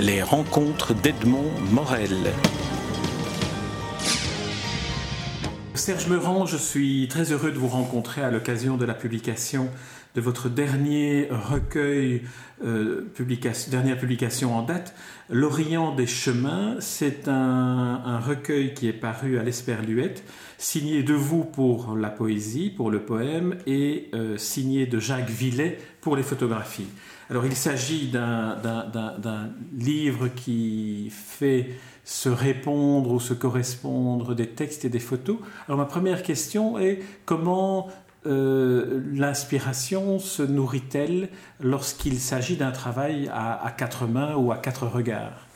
les rencontres d'Edmond Morel. Serge Meurant, je suis très heureux de vous rencontrer à l'occasion de la publication de votre dernier recueil, euh, dernière publication en date, L'Orient des chemins. C'est un, recueil qui est paru à l'Esperluette, signé de vous pour la poésie, pour le poème, et euh, signé de Jacques Villet pour les photographies. Alors il s'agit d'un livre qui fait se répondre ou se correspondre des textes et des photos. Alors ma première question est comment euh, l'inspiration se nourrit-elle lorsqu'il s'agit d'un travail à, quatre mains ou à quatre regards?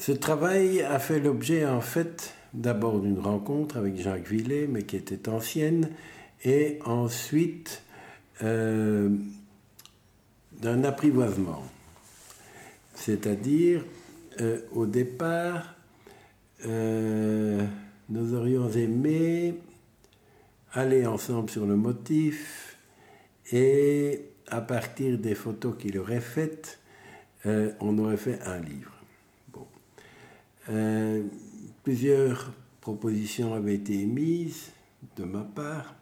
Ce travail a fait l'objet en fait d'abord d'une rencontre avec Jacques Villet, mais qui était ancienne, et ensuite euh, d'un apprivoisement. C'est-à-dire, euh, au départ, euh, nous aurions aimé aller ensemble sur le motif et à partir des photos qu'il aurait faites, on aurait fait un livre. plusieurs propositions avaient été émises de ma part.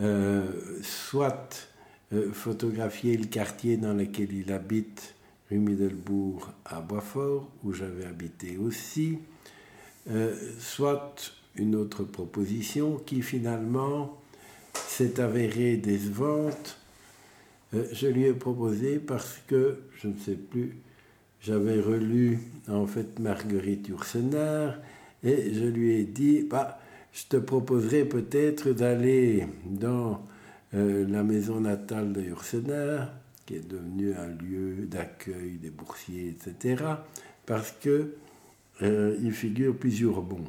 Euh, soit euh, photographier le quartier dans lequel il habite, rue Middelbourg à Boisfort, où j'avais habité aussi, euh, soit une autre proposition qui finalement s'est avérée décevante. je lui ai proposé parce que, je ne sais plus, j'avais relu en fait Marguerite Yourcenar et je lui ai dit, bah, je te proposerais peut-être d'aller dans euh, la maison natale de Ursener, qui est devenue un lieu d'accueil des boursiers, etc., parce que euh, il figure plusieurs bons.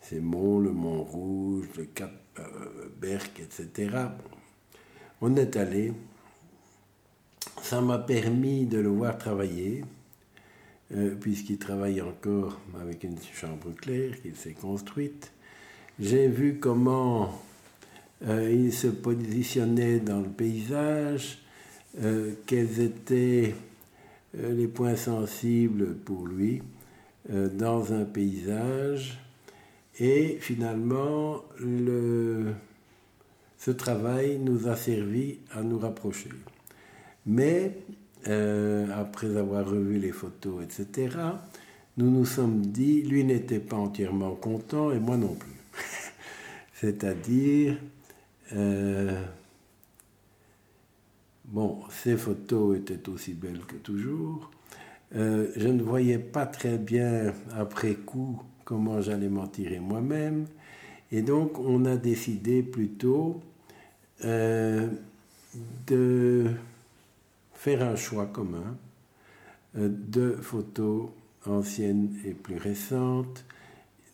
Ces monts, le Mont Rouge, le Cap euh, Berck, etc. On est allé. Ça m'a permis de le voir travailler. Euh, puisqu'il travaille encore avec une chambre claire qu'il s'est construite. J'ai vu comment euh, il se positionnait dans le paysage, euh, quels étaient les points sensibles pour lui dans un paysage. Et finalement, ce travail nous a servi à nous rapprocher. Mais euh, après avoir revu les photos, etc., nous nous sommes dit, lui n'était pas entièrement content et moi non plus. C'est-à-dire, euh, bon, ces photos étaient aussi belles que toujours. Euh, je ne voyais pas très bien après coup comment j'allais m'en tirer moi-même. Et donc, on a décidé plutôt de faire un choix commun euh, de photos anciennes et plus récentes,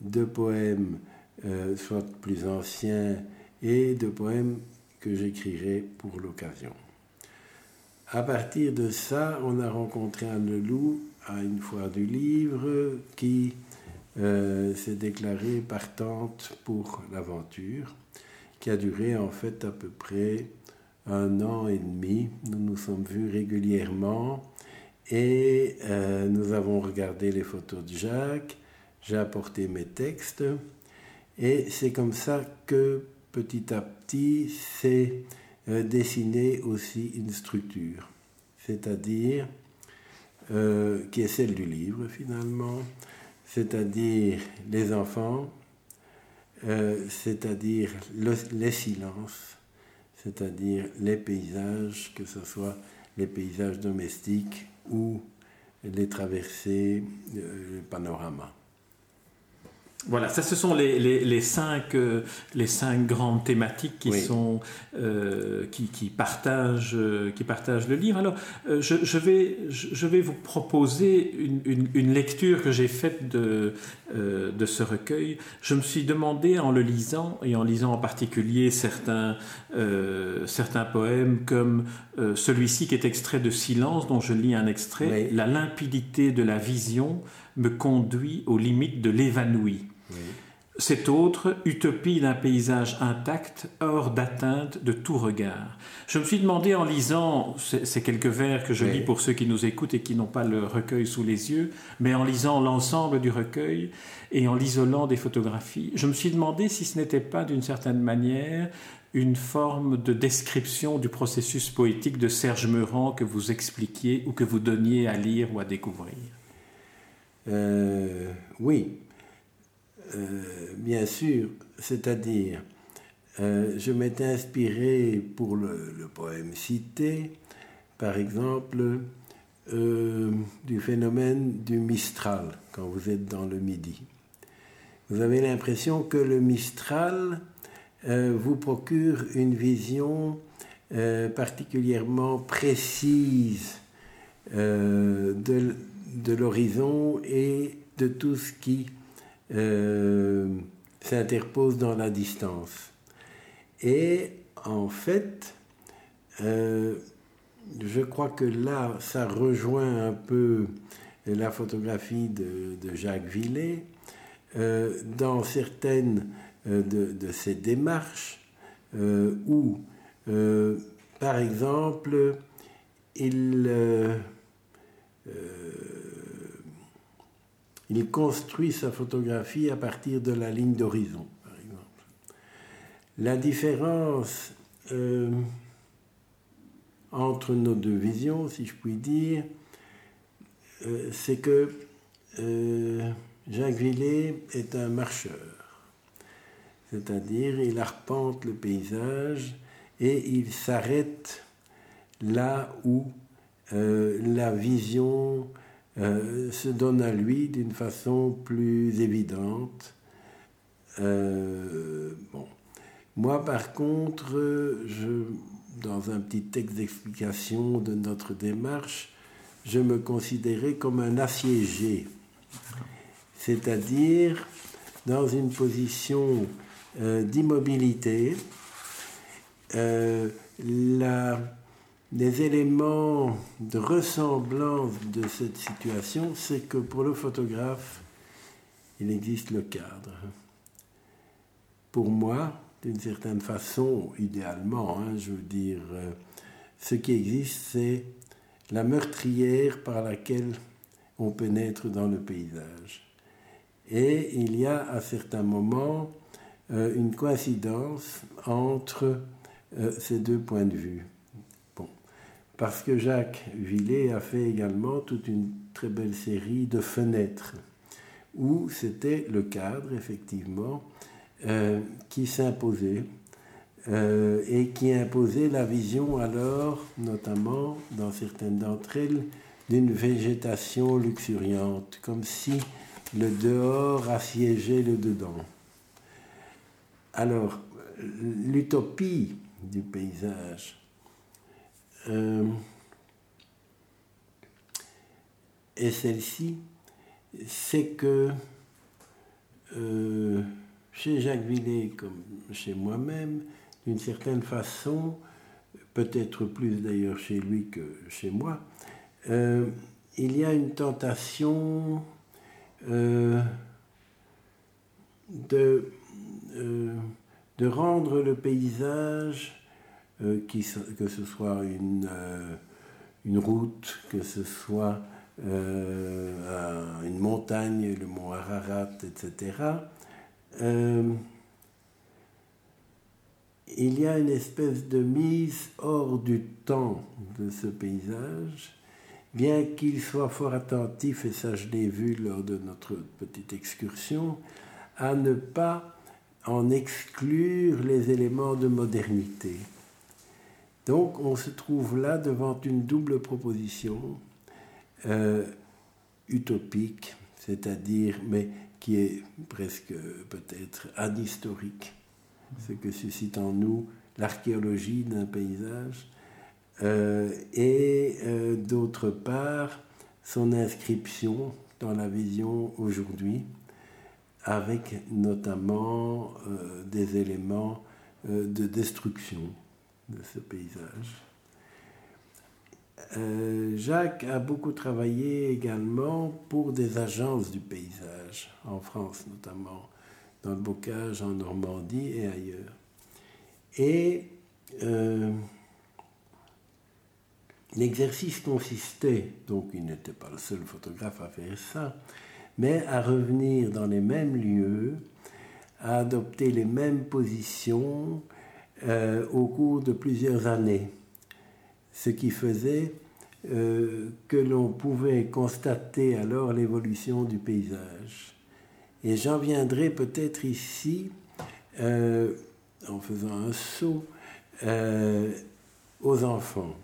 de poèmes euh, soit plus anciens et de poèmes que j'écrirai pour l'occasion. À partir de ça, on a rencontré Anne Leloup à une foire du livre qui euh, s'est déclarée partante pour l'aventure, qui a duré en fait à peu près un an et demi. Nous nous sommes vus régulièrement et euh, nous avons regardé les photos de Jacques. J'ai apporté mes textes et c'est comme ça que petit à petit s'est euh, dessinée aussi une structure, c'est-à-dire euh, qui est celle du livre finalement, c'est-à-dire les enfants, c'est-à-dire les silences, c'est-à-dire les paysages, que ce soit les paysages domestiques ou les traversées, euh, le panorama. Voilà, ça ce sont les, les, cinq, euh, les cinq grandes thématiques qui, sont, euh, qui, qui, partagent, euh, qui partagent le livre. Alors, je, je, vais, je vais vous proposer une, une, lecture que j'ai faite de, de ce recueil. Je me suis demandé en le lisant, et en lisant en particulier certains, certains poèmes comme celui-ci qui est extrait de Silence, dont je lis un extrait, La limpidité de la vision me conduit aux limites de l'évanoui. Cet autre, utopie d'un paysage intact, hors d'atteinte de tout regard. Je me suis demandé en lisant ces quelques vers que je lis pour ceux qui nous écoutent et qui n'ont pas le recueil sous les yeux, mais en lisant l'ensemble du recueil et en l'isolant des photographies, je me suis demandé si ce n'était pas d'une certaine manière une forme de description du processus poétique de Serge Meurant que vous expliquiez ou que vous donniez à lire ou à découvrir. Euh, oui, bien sûr, c'est-à-dire, euh, je m'étais inspiré pour le, poème cité, par exemple, euh, du phénomène du Mistral, quand vous êtes dans le Midi. Vous avez l'impression que le Mistral vous procure une vision particulièrement précise de, de l'horizon et de tout ce qui euh, s'interpose dans la distance. Et en fait, euh, je crois que là, ça rejoint un peu la photographie de, Jacques Villet euh, dans certaines de, de, ses démarches où, par exemple, il il construit sa photographie à partir de la ligne d'horizon, par exemple. La différence euh, entre nos deux visions, si je puis dire, euh, c'est que euh, Jacques Villet est un marcheur, c'est-à-dire il arpente le paysage et il s'arrête là où la vision euh, se donne à lui d'une façon plus évidente. Euh, bon. Moi, par contre, dans un petit texte d'explication de notre démarche, je me considérais comme un assiégé, c'est-à-dire dans une position euh, d'immobilité. Les éléments de ressemblance de cette situation, c'est que pour le photographe, il existe le cadre. Pour moi, d'une certaine façon, idéalement, hein, je veux dire, euh, ce qui existe, c'est la meurtrière par laquelle on pénètre dans le paysage. Et il y a à certains moments euh, une coïncidence entre euh, ces deux points de vue parce que Jacques Villet a fait également toute une très belle série de fenêtres, où c'était le cadre, effectivement, euh, qui s'imposait, euh, et qui imposait la vision alors, notamment dans certaines d'entre elles, d'une végétation luxuriante, comme si le dehors assiégeait le dedans. Alors, l'utopie du paysage, euh, et celle-ci, c'est que euh, chez Jacques Villet, comme chez moi-même, d'une certaine façon, peut-être plus d'ailleurs chez lui que chez moi, euh, il y a une tentation de, de rendre le paysage euh, que ce soit une, euh, une route, que ce soit euh, une montagne, le mont Ararat, etc. il y a une espèce de mise hors du temps de ce paysage, bien qu'il soit fort attentif, et ça je l'ai vu lors de notre petite excursion, à ne pas en exclure les éléments de modernité. Donc on se trouve là devant une double proposition euh, utopique, c'est-à-dire, mais qui est presque peut-être anhistorique, ce que suscite en nous l'archéologie d'un paysage, euh, et euh, d'autre part son inscription dans la vision aujourd'hui, avec notamment des éléments de destruction de ce paysage. Euh, Jacques a beaucoup travaillé également pour des agences du paysage, en France notamment, dans le bocage en Normandie et ailleurs. Et euh, l'exercice consistait, donc il n'était pas le seul photographe à faire ça, mais à revenir dans les mêmes lieux, à adopter les mêmes positions euh, au cours de plusieurs années. Ce qui faisait euh, que l'on pouvait constater alors l'évolution du paysage. Et j'en viendrai peut-être ici, euh, en faisant un saut, aux enfants.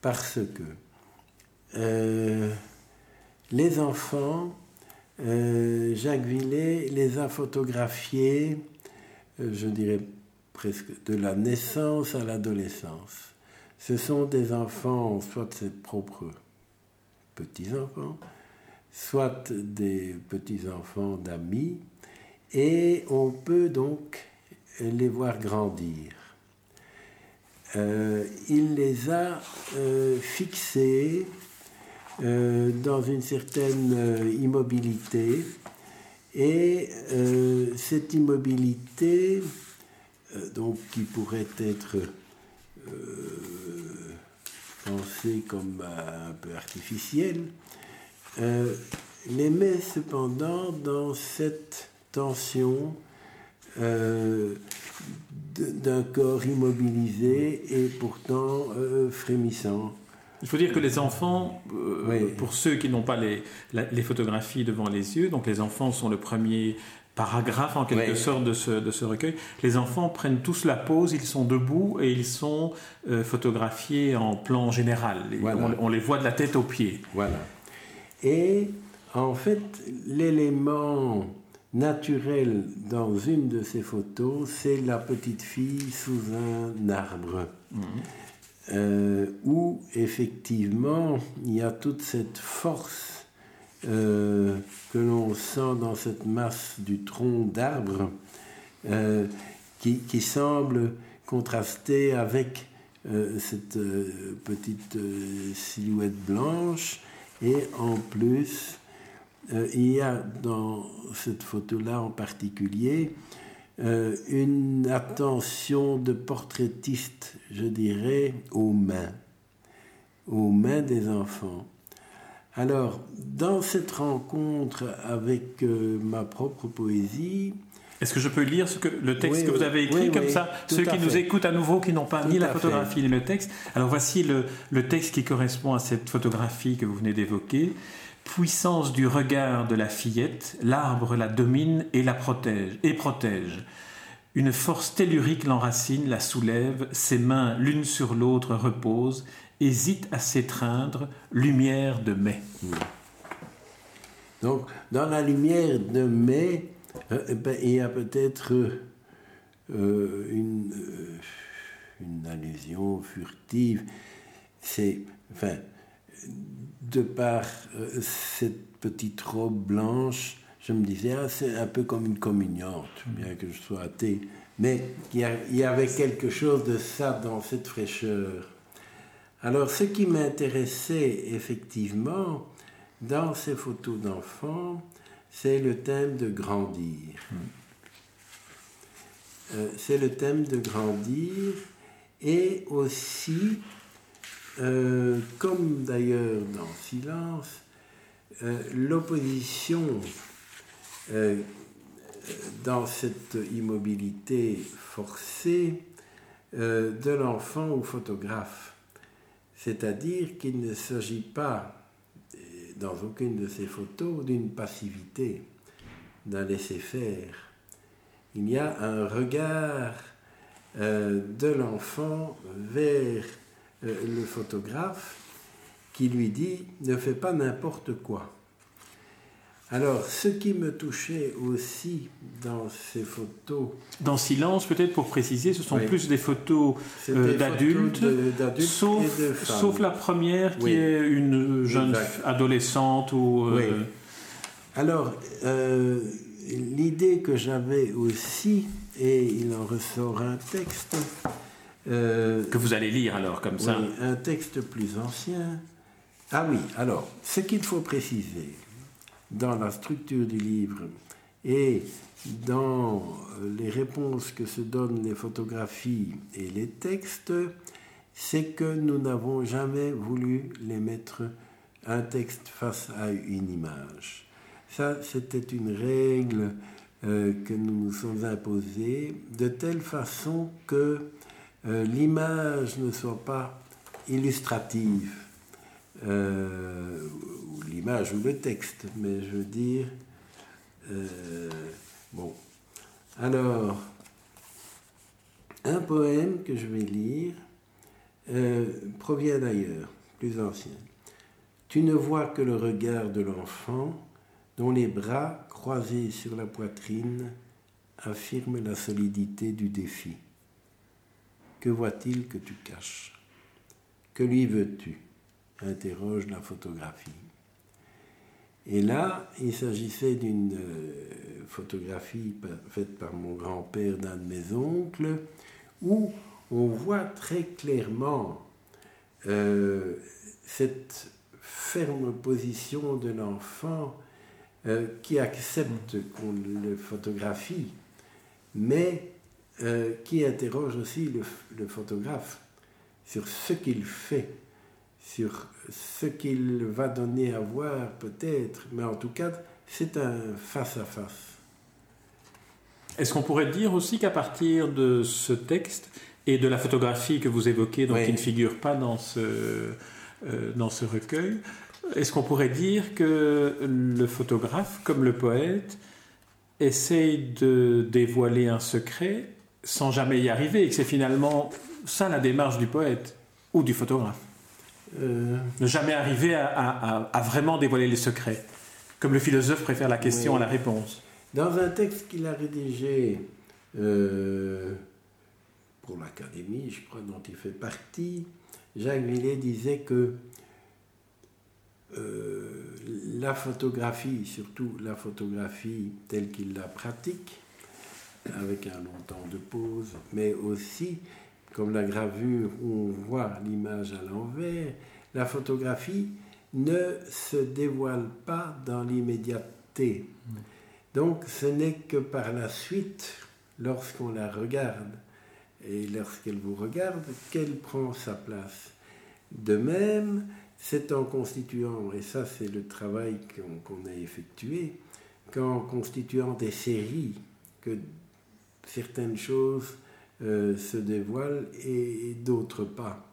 Parce que les enfants, Jacques Villet les a photographiés, je dirais presque de la naissance à l'adolescence. Ce sont des enfants, soit ses propres petits-enfants, soit des petits-enfants d'amis, et on peut donc les voir grandir. Euh, il les a euh, fixés euh, dans une certaine immobilité, et cette immobilité, donc qui pourrait être pensée comme un peu artificielle, euh, les met cependant dans cette tension euh, d'un corps immobilisé et pourtant euh, frémissant. Il faut dire que les enfants, pour ceux qui n'ont pas les, les, photographies devant les yeux, donc les enfants sont le premier paragraphe en quelque sorte de ce, de ce, recueil. Les enfants prennent tous la pose, ils sont debout et ils sont photographiés en plan général. On, on, les voit de la tête aux pieds. Voilà. Et en fait, l'élément naturel dans une de ces photos, c'est la petite fille sous un arbre. Mhm. Euh, où effectivement il y a toute cette force euh, que l'on sent dans cette masse du tronc d'arbre euh, qui, semble contraster avec cette petite silhouette blanche et en plus, euh, il y a dans cette photo-là en particulier euh, une attention de portraitiste, je dirais, aux mains, aux mains des enfants. Alors, dans cette rencontre avec euh, ma propre poésie, est-ce que je peux lire ce que, le texte que vous avez écrit comme ça? Ceux qui nous écoutent à nouveau, qui n'ont pas ni la photographie ni le texte. Alors voici le, le, texte qui correspond à cette photographie que vous venez d'évoquer. Puissance du regard de la fillette, l'arbre la domine et la protège. Et protège. Une force tellurique l'enracine, la soulève, ses mains l'une sur l'autre reposent, hésite à s'étreindre, lumière de mai. Donc, dans la lumière de mai, euh, eh ben, il y a peut-être euh, une, euh, une, allusion furtive. C'est, enfin, de par cette petite robe blanche, je me disais, ah, c'est un peu comme une communiante, bien que je sois athée. Mais il y avait quelque chose de ça dans cette fraîcheur. Alors, ce qui m'intéressait effectivement dans ces photos d'enfants, c'est le thème de grandir. Hmm. Euh, c'est le thème de grandir et aussi, euh, comme d'ailleurs dans Silence, euh, l'opposition dans cette immobilité forcée de l'enfant au photographe. C'est-à-dire qu'il ne s'agit pas dans aucune de ces photos d'une passivité, d'un laisser-faire. Il y a un regard euh, de l'enfant vers euh, le photographe qui lui dit ne fais pas n'importe quoi. Alors, ce qui me touchait aussi dans ces photos. Dans Silence, peut-être pour préciser, ce sont plus des photos euh, d'adultes, sauf, sauf, la première qui est une jeune adolescente ou. Euh, oui. Alors, euh, l'idée que j'avais aussi, et il en ressort un texte. que vous allez lire alors, comme ça. Un texte plus ancien. Ah oui, alors, ce qu'il faut préciser, dans la structure du livre, Et dans les réponses que se donnent les photographies et les textes, c'est que nous n'avons jamais voulu les mettre un texte face à une image. Ça, c'était une règle euh, que nous nous sommes imposée, de telle façon que euh, l'image ne soit pas illustrative, euh, l'image ou le texte, mais je veux dire, bon. Alors, un poème que je vais lire provient d'ailleurs, plus ancien. Tu ne vois que le regard de l'enfant dont les bras croisés sur la poitrine affirment la solidité du défi. Que voit-il que tu caches? Que lui veux-tu? Interroge la photographie. Et là, il s'agissait d'une euh, photographie faite par mon grand-père d'un de mes oncles, où on voit très clairement euh, cette ferme position de l'enfant euh, qui accepte qu'on le photographie, mais qui interroge aussi le, photographe sur ce qu'il fait, sur ce qu'il va donner à voir peut-être, mais en tout cas, c'est un face-à-face. Est-ce qu'on pourrait dire aussi qu'à partir de ce texte et de la photographie que vous évoquez, donc qui ne figure pas dans ce, euh, dans ce recueil, est-ce qu'on pourrait dire que le photographe, comme le poète, essaye de dévoiler un secret sans jamais y arriver et que c'est finalement ça la démarche du poète ou du photographe? Euh. Ne jamais arriver à, vraiment dévoiler les secrets, comme le philosophe préfère la question à la réponse. Dans un texte qu'il a rédigé euh, pour l'Académie, je crois, dont il fait partie, Jacques Millet disait que euh, la photographie, surtout la photographie telle qu'il la pratique, avec un long temps de pause, mais aussi, comme la gravure où on voit l'image à l'envers, la photographie ne se dévoile pas dans l'immédiateté. Donc ce n'est que par la suite, lorsqu'on la regarde, et lorsqu'elle vous regarde, qu'elle prend sa place. De même, c'est en constituant, et ça c'est le travail qu'on a effectué, qu'en constituant des séries que certaines choses euh, se dévoilent et, d'autres pas.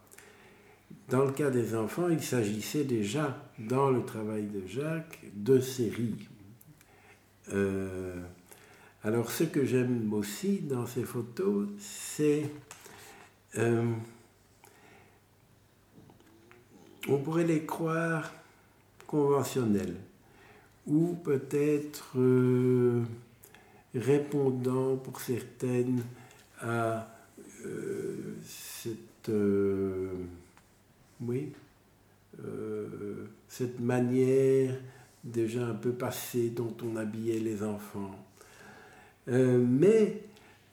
Dans le cas des enfants, il s'agissait déjà, dans le travail de Jacques, de séries. Euh, alors ce que j'aime aussi dans ces photos, c'est... Euh, on pourrait les croire conventionnels ou peut-être répondant pour certaines à euh, cette, euh, oui, cette manière déjà un peu passée dont on habillait les enfants. mais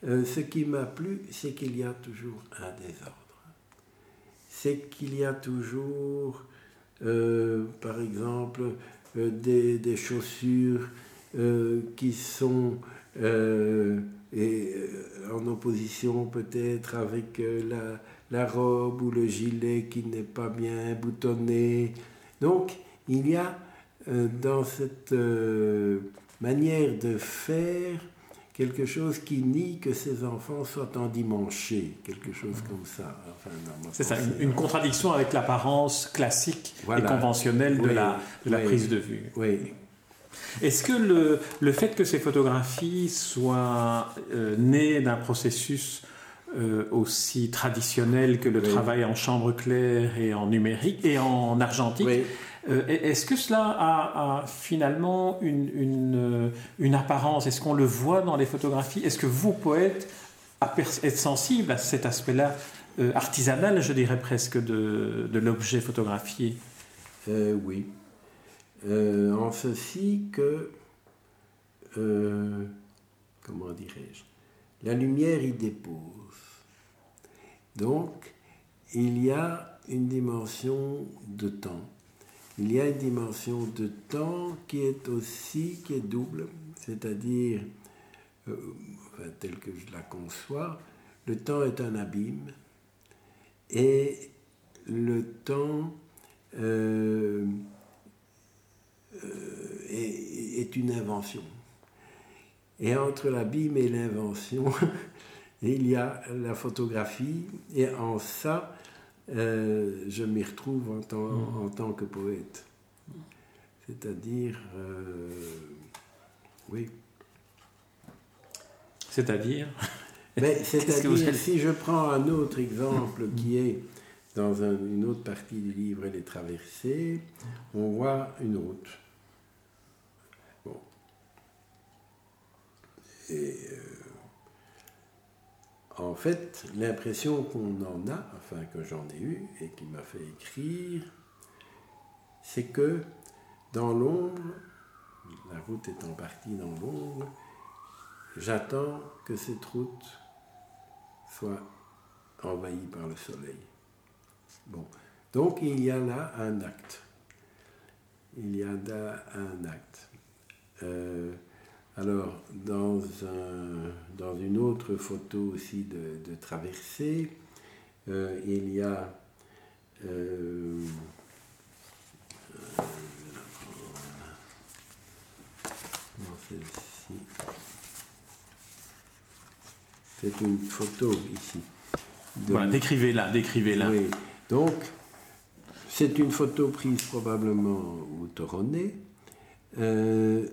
ce qui m'a plu, c'est qu'il y a toujours un désordre c'est qu'il y a toujours, euh, par exemple, euh, des, chaussures euh, qui sont et, en opposition peut-être avec la, la, robe ou le gilet qui n'est pas bien boutonné. Donc, il y a dans cette manière de faire quelque chose qui nie que ses enfants soient endimanchés, quelque chose comme ça. c'est ça, une, contradiction avec l'apparence classique et conventionnelle de, la, de la prise de vue. Oui. Est-ce que le, le, fait que ces photographies soient euh, nées d'un processus euh, aussi traditionnel que le travail en chambre claire et en numérique et en argentique, euh, est-ce que cela a, finalement une, une, apparence? Est-ce qu'on le voit dans les photographies? Est-ce que vous, poète, êtes sensible à cet aspect-là artisanal, je dirais presque, de, de l'objet photographié? Euh, en ceci que, comment dirais-je, la lumière y dépose. Donc, il y a une dimension de temps il y a une dimension de temps qui est aussi, qui est double, c'est-à-dire, euh, telle que je la conçois, le temps est un abîme et le temps euh, euh, est, est, une invention. Et entre l'abîme et l'invention, il y a la photographie, et en ça, euh, je m'y retrouve en tant, mm. en tant, que poète. C'est-à-dire, euh, oui. C'est-à-dire C'est-à-dire, si je prends un autre exemple qui est dans une autre partie du livre, Les traversées, on voit une route. Bon. Et. Euh, en fait, l'impression qu'on en a, enfin que j'en ai eu et qui m'a fait écrire, c'est que dans l'ombre, la route est en partie dans l'ombre, j'attends que cette route soit envahie par le soleil. Bon. Donc il y a là un acte. Il y a là un acte. Euh, alors, dans, dans, une autre photo aussi de, traversée, euh, il y a euh, C'est une photo ici. voilà, décrivez-la, décrivez-la. Oui. Donc, c'est une photo prise probablement au Toronnet. Euh,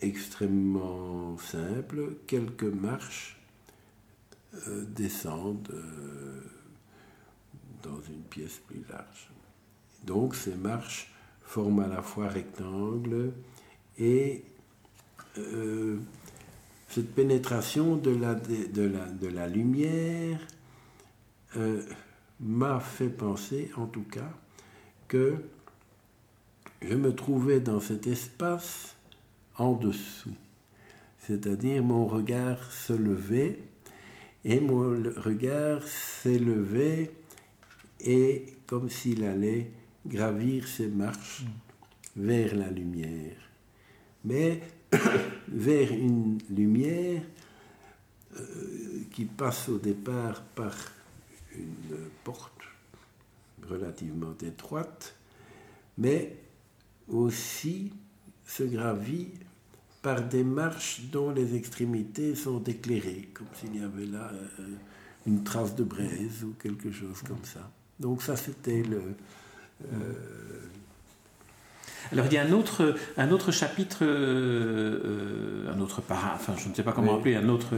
extrêmement simple. Quelques marches euh, descendent euh, dans une pièce plus large. Donc ces marches forment à la fois rectangle et cette pénétration de la lumière m'a fait penser, en tout cas, que je me trouvais dans cet espace en dessous. C'est-à-dire mon regard se levait et mon regard s'élevait et comme s'il allait gravir ses marches vers la lumière. Mais vers une lumière euh, qui passe au départ par une porte relativement étroite, mais aussi se gravit par des marches dont les extrémités sont éclairées, comme s'il y avait là euh, une trace de braise ou quelque chose comme ça. Donc ça, c'était le, euh, alors il y a un autre, un autre chapitre, euh, euh, un autre para, enfin je ne sais pas comment appeler, un autre,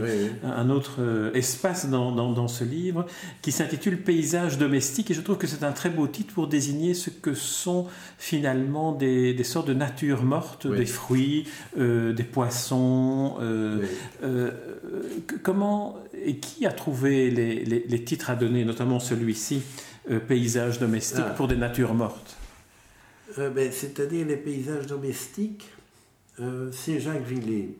Un autre euh, espace dans, dans, ce livre qui s'intitule Paysage domestique et je trouve que c'est un très beau titre pour désigner ce que sont finalement des, des sortes de nature morte, des fruits, des poissons. comment et qui a trouvé les, les, titres à donner, notamment celui-ci, Paysage domestique ah. pour des natures mortes? Euh, ben, c'est-à-dire les paysages domestiques, euh, c'est Jacques Villers.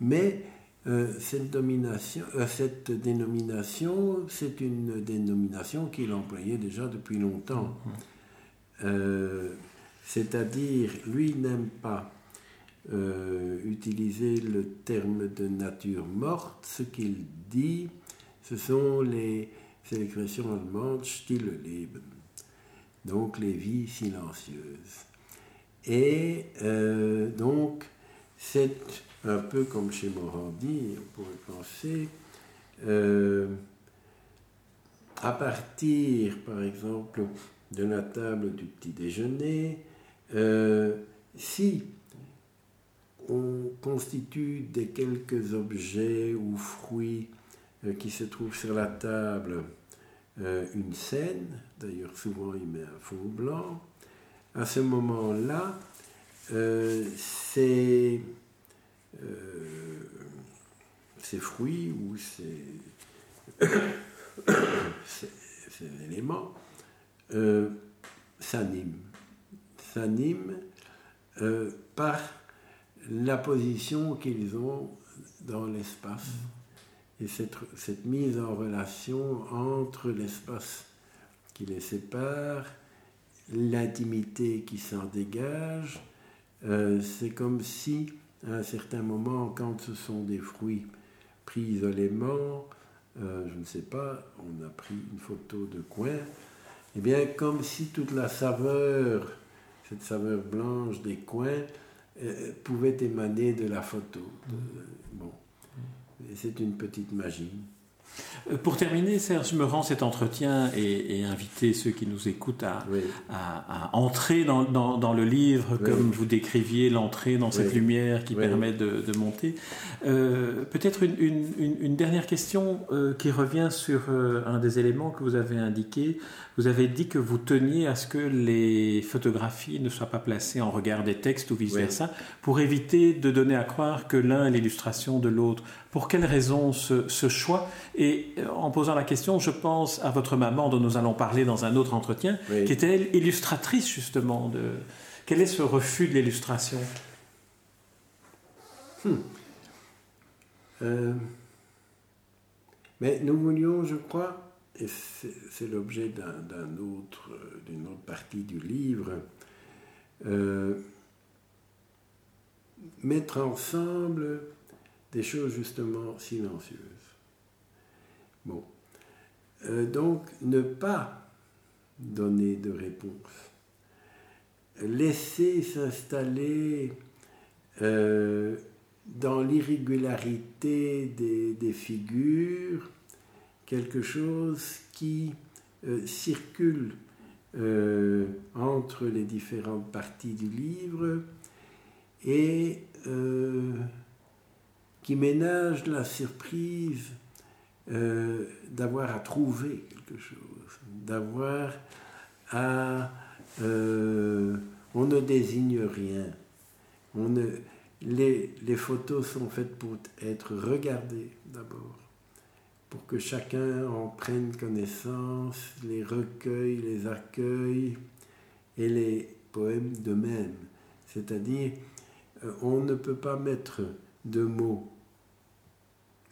Mais euh, cette, domination, cette dénomination, c'est une dénomination qu'il employait déjà depuis longtemps. Mm-hmm. c'est-à-dire, lui n'aime pas utiliser le terme de nature morte. Ce qu'il dit, ce sont les, expressions allemandes Stille Leben donc les vies silencieuses. Et euh, donc, c'est un peu comme chez Morandi, on pourrait penser, euh, à partir, par exemple, de la table du petit déjeuner, euh, si on constitue des quelques objets ou fruits qui se trouvent sur la table, euh, une scène, d'ailleurs souvent il met un fond blanc. À ce moment-là, euh, ces, euh, fruits ou ces, ces, éléments s'animent, s'animent par la position qu'ils ont dans l'espace et cette, cette, mise en relation entre l'espace qui les sépare l'intimité qui s'en dégage. Euh, c'est comme si, à un certain moment, quand ce sont des fruits pris isolément, euh, je ne sais pas, on a pris une photo de coin, et eh bien comme si toute la saveur, cette saveur blanche des coins, euh, pouvait émaner de la photo. bon, c'est une petite magie. Euh, pour terminer, Serge me rends cet entretien et, inviter ceux qui nous écoutent à, entrer dans, le livre, comme vous décriviez l'entrée dans cette lumière qui permet de, monter. Euh, peut-être une, dernière question euh, qui revient sur un des éléments que vous avez indiqué. Vous avez dit que vous teniez à ce que les photographies ne soient pas placées en regard des textes ou vice-versa, pour éviter de donner à croire que l'un est l'illustration de l'autre. Pour quelle raison ce, choix? Et euh, en posant la question, je pense à votre maman dont nous allons parler dans un autre entretien, qui était elle illustratrice justement de... Quel est ce refus de l'illustration? Hmm. euh, Mais nous voulions, je crois, et c'est l'objet d'un autre, d'une autre partie du livre, euh, mettre ensemble des choses justement silencieuses. Bon. Euh, donc, ne pas donner de réponse. Laisser s'installer euh, dans l'irrégularité des, figures quelque chose qui euh, circule entre les différentes parties du livre et qui ménage la surprise euh, d'avoir à trouver quelque chose, d'avoir à... Euh, on ne désigne rien. On ne, les, les, photos sont faites pour être regardées d'abord, pour que chacun en prenne connaissance, les recueille, les accueille, et les poèmes de même. C'est-à-dire, euh, on ne peut pas mettre de mots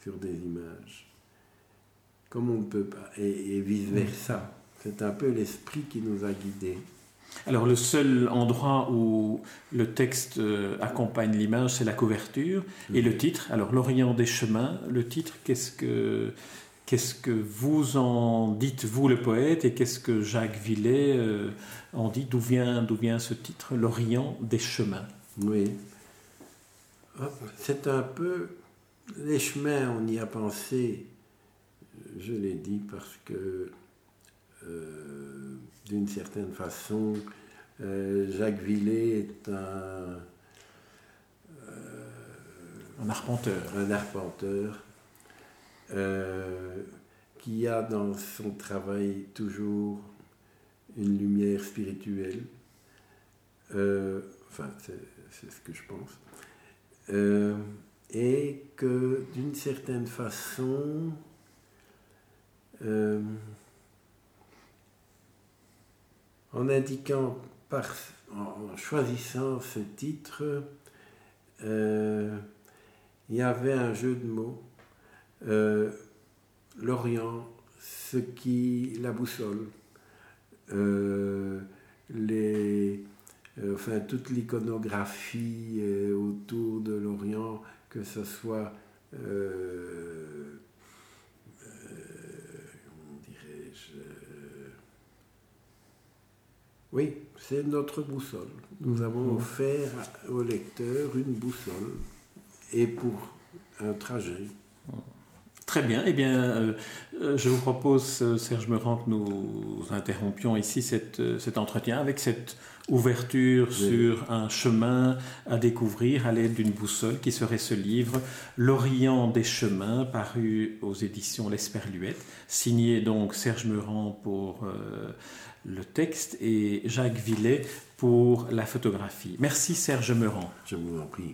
sur des images. Comme on ne peut pas, et, vice-versa. C'est un peu l'esprit qui nous a guidés. Alors le seul endroit où le texte euh, accompagne l'image, c'est la couverture et le titre. Alors l'Orient des chemins, le titre, qu'est-ce que qu'est-ce que vous en dites vous le poète et qu'est-ce que Jacques Villet euh, en dit? D'où vient d'où vient ce titre, l'Orient des chemins? Oui, c'est un peu les chemins, on y a pensé, je l'ai dit parce que euh, d'une certaine façon, euh, Jacques Villet est un, euh, un arpenteur. Un arpenteur qui a dans son travail toujours une lumière spirituelle. enfin, c'est ce que je pense et que d'une certaine façon, euh, en indiquant, par, en choisissant ce titre, euh, il y avait un jeu de mots. Euh, L'Orient, ce qui la boussole, les, enfin toute l'iconographie autour de l'Orient que ce soit, euh, euh, comment dirais-je, euh, oui, c'est notre boussole. Nous avons offert au lecteur une boussole et pour un trajet. Très bien. Eh bien, je vous propose, Serge Meurant, que nous interrompions ici cet entretien avec cette ouverture sur un chemin à découvrir à l'aide d'une boussole qui serait ce livre L'Orient des chemins paru aux éditions L'Esperluette, signé donc Serge Meurant pour euh, le texte et Jacques Villet pour la photographie. Merci Serge Meurant. Je vous en prie.